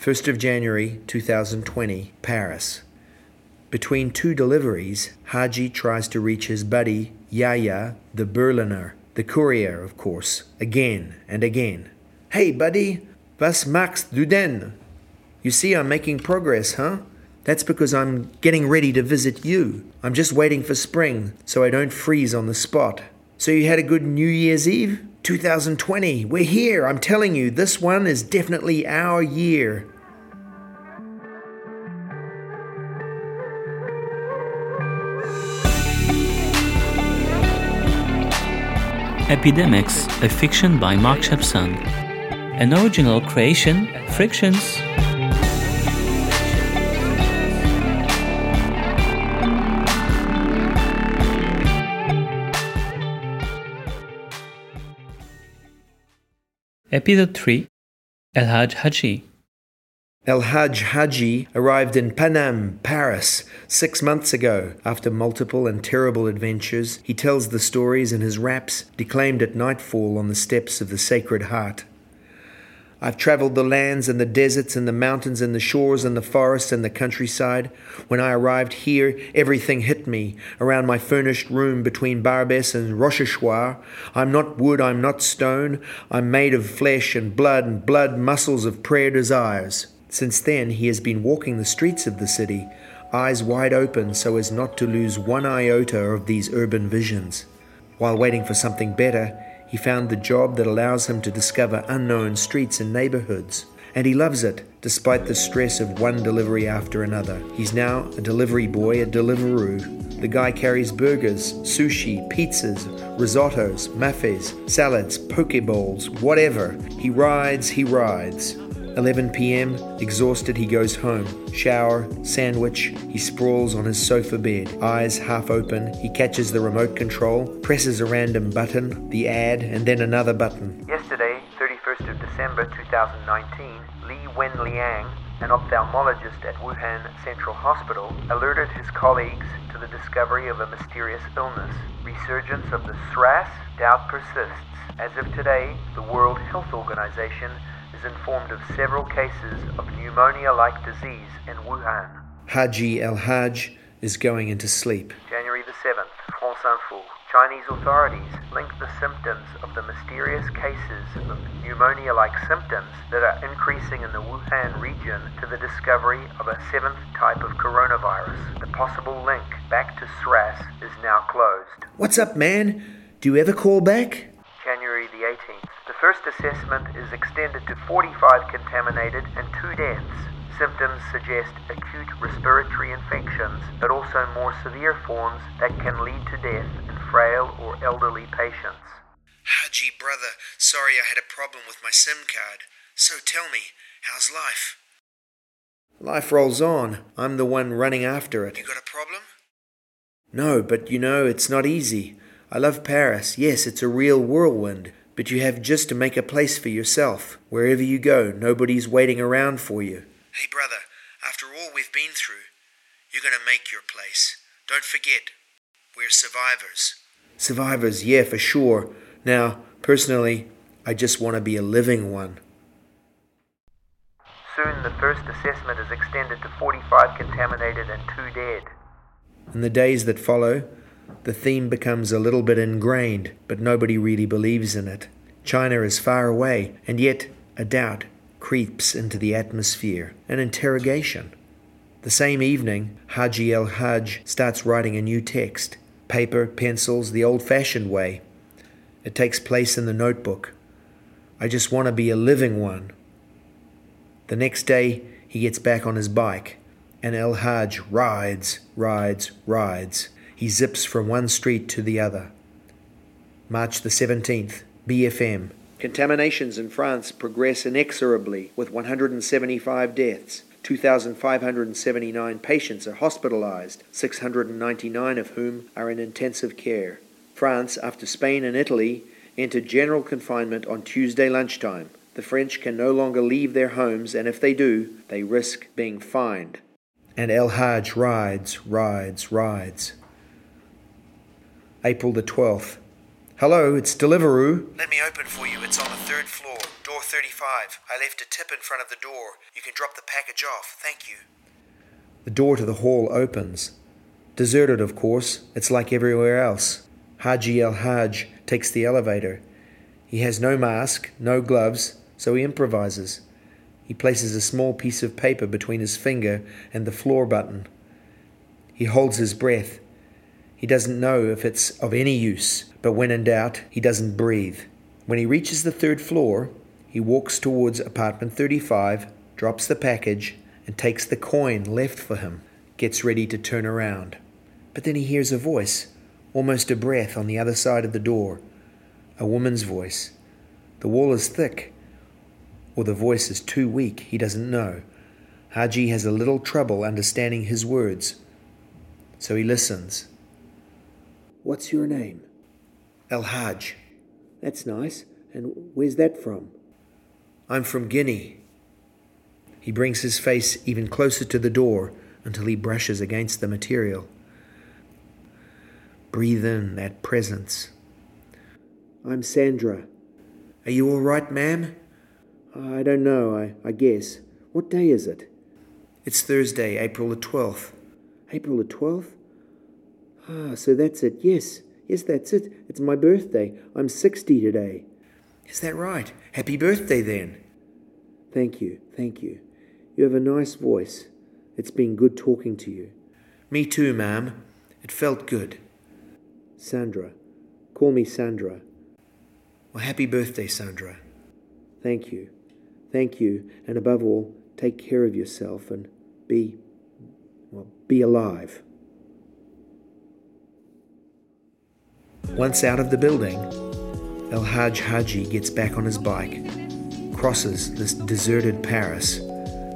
1st of January 2020, Paris. Between two deliveries, Haji tries to reach his buddy, Yaya, the Berliner, the courier, of course, again and again. Hey, buddy, was machst du denn? You see, I'm making progress, huh? That's because I'm getting ready to visit you. I'm just waiting for spring so I don't freeze on the spot. So, you had a good New Year's Eve? 2020, we're here. I'm telling you, this one is definitely our year. Epidemics, a fiction by Mark Shepson. An original creation, Frictions. Episode 3 El Hajj Haji. El Hajj Haji arrived in Paname, Paris, six months ago. After multiple and terrible adventures, he tells the stories in his raps, declaimed at nightfall on the steps of the Sacred Heart. I've traveled the lands and the deserts and the mountains and the shores and the forests and the countryside. When I arrived here, everything hit me around my furnished room between Barbès and Rochechouart. I'm not wood, I'm not stone. I'm made of flesh and blood and blood muscles of prayer desires. Since then, he has been walking the streets of the city, eyes wide open so as not to lose one iota of these urban visions. While waiting for something better, he found the job that allows him to discover unknown streets and neighborhoods. And he loves it, despite the stress of one delivery after another. He's now a delivery boy at Deliveroo. The guy carries burgers, sushi, pizzas, risottos, mafes, salads, poke bowls, whatever. He rides, he rides. 11 p.m., exhausted, he goes home. Shower, sandwich, he sprawls on his sofa bed, eyes half open. He catches the remote control, presses a random button, the ad, and then another button. Yesterday, 31st of December 2019, Li Wenliang, an ophthalmologist at Wuhan Central Hospital, alerted his colleagues to the discovery of a mysterious illness. Resurgence of the SRAS doubt persists. As of today, the World Health Organization is informed of several cases of pneumonia like disease in Wuhan. Haji El Hajj is going into sleep. January the 7th, France Info. Chinese authorities link the symptoms of the mysterious cases of pneumonia like symptoms that are increasing in the Wuhan region to the discovery of a seventh type of coronavirus. The possible link back to SRAS is now closed. What's up, man? Do you ever call back? January the 18th. The first assessment is extended to 45 contaminated and two deaths. Symptoms suggest acute respiratory infections, but also more severe forms that can lead to death in frail or elderly patients. Haji, brother, sorry I had a problem with my SIM card. So tell me, how's life? Life rolls on. I'm the one running after it. You got a problem? No, but you know, it's not easy. I love Paris. Yes, it's a real whirlwind. But you have just to make a place for yourself. Wherever you go, nobody's waiting around for you. Hey, brother, after all we've been through, you're going to make your place. Don't forget, we're survivors. Survivors, yeah, for sure. Now, personally, I just want to be a living one. Soon the first assessment is extended to 45 contaminated and two dead. In the days that follow, the theme becomes a little bit ingrained, but nobody really believes in it. China is far away, and yet a doubt creeps into the atmosphere, an interrogation. The same evening, Haji El Hajj starts writing a new text paper, pencils, the old fashioned way. It takes place in the notebook. I just want to be a living one. The next day, he gets back on his bike, and El Hajj rides, rides, rides. He zips from one street to the other. March the 17th, BFM. Contaminations in France progress inexorably with 175 deaths. 2,579 patients are hospitalized, 699 of whom are in intensive care. France, after Spain and Italy, entered general confinement on Tuesday lunchtime. The French can no longer leave their homes, and if they do, they risk being fined. And El Hajj rides, rides, rides. April the 12th. Hello, it's Deliveroo. Let me open for you. It's on the third floor, door 35. I left a tip in front of the door. You can drop the package off. Thank you. The door to the hall opens. Deserted, of course. It's like everywhere else. Haji El Haj takes the elevator. He has no mask, no gloves, so he improvises. He places a small piece of paper between his finger and the floor button. He holds his breath. He doesn't know if it's of any use, but when in doubt, he doesn't breathe. When he reaches the third floor, he walks towards apartment 35, drops the package, and takes the coin left for him, gets ready to turn around. But then he hears a voice, almost a breath, on the other side of the door. A woman's voice. The wall is thick, or the voice is too weak, he doesn't know. Haji has a little trouble understanding his words, so he listens. What's your name? El Haj. That's nice. And where's that from? I'm from Guinea. He brings his face even closer to the door until he brushes against the material. Breathe in that presence. I'm Sandra. Are you all right, ma'am? I don't know, I, I guess. What day is it? It's Thursday, April the 12th. April the 12th? Ah, so that's it. Yes, yes, that's it. It's my birthday. I'm 60 today. Is that right? Happy birthday then. Thank you, thank you. You have a nice voice. It's been good talking to you. Me too, ma'am. It felt good. Sandra. Call me Sandra. Well, happy birthday, Sandra. Thank you. Thank you. And above all, take care of yourself and be, well, be alive. Once out of the building, El Haj Haji gets back on his bike, crosses this deserted Paris.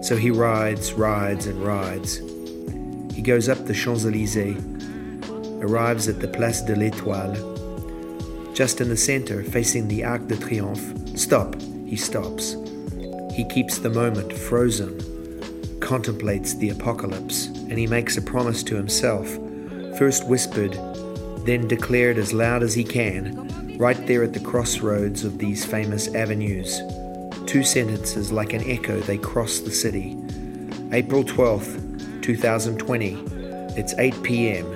So he rides, rides, and rides. He goes up the Champs Elysees, arrives at the Place de l'Étoile. Just in the center, facing the Arc de Triomphe, stop, he stops. He keeps the moment frozen, contemplates the apocalypse, and he makes a promise to himself, first whispered, then declared as loud as he can, right there at the crossroads of these famous avenues. Two sentences like an echo, they cross the city. April 12th, 2020. It's 8 p.m.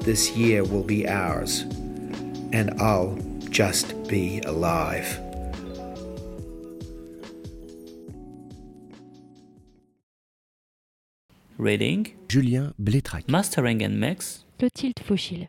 This year will be ours. And I'll just be alive. Reading, Julien Blétrac. mastering and mix, Clotilde Fauchil.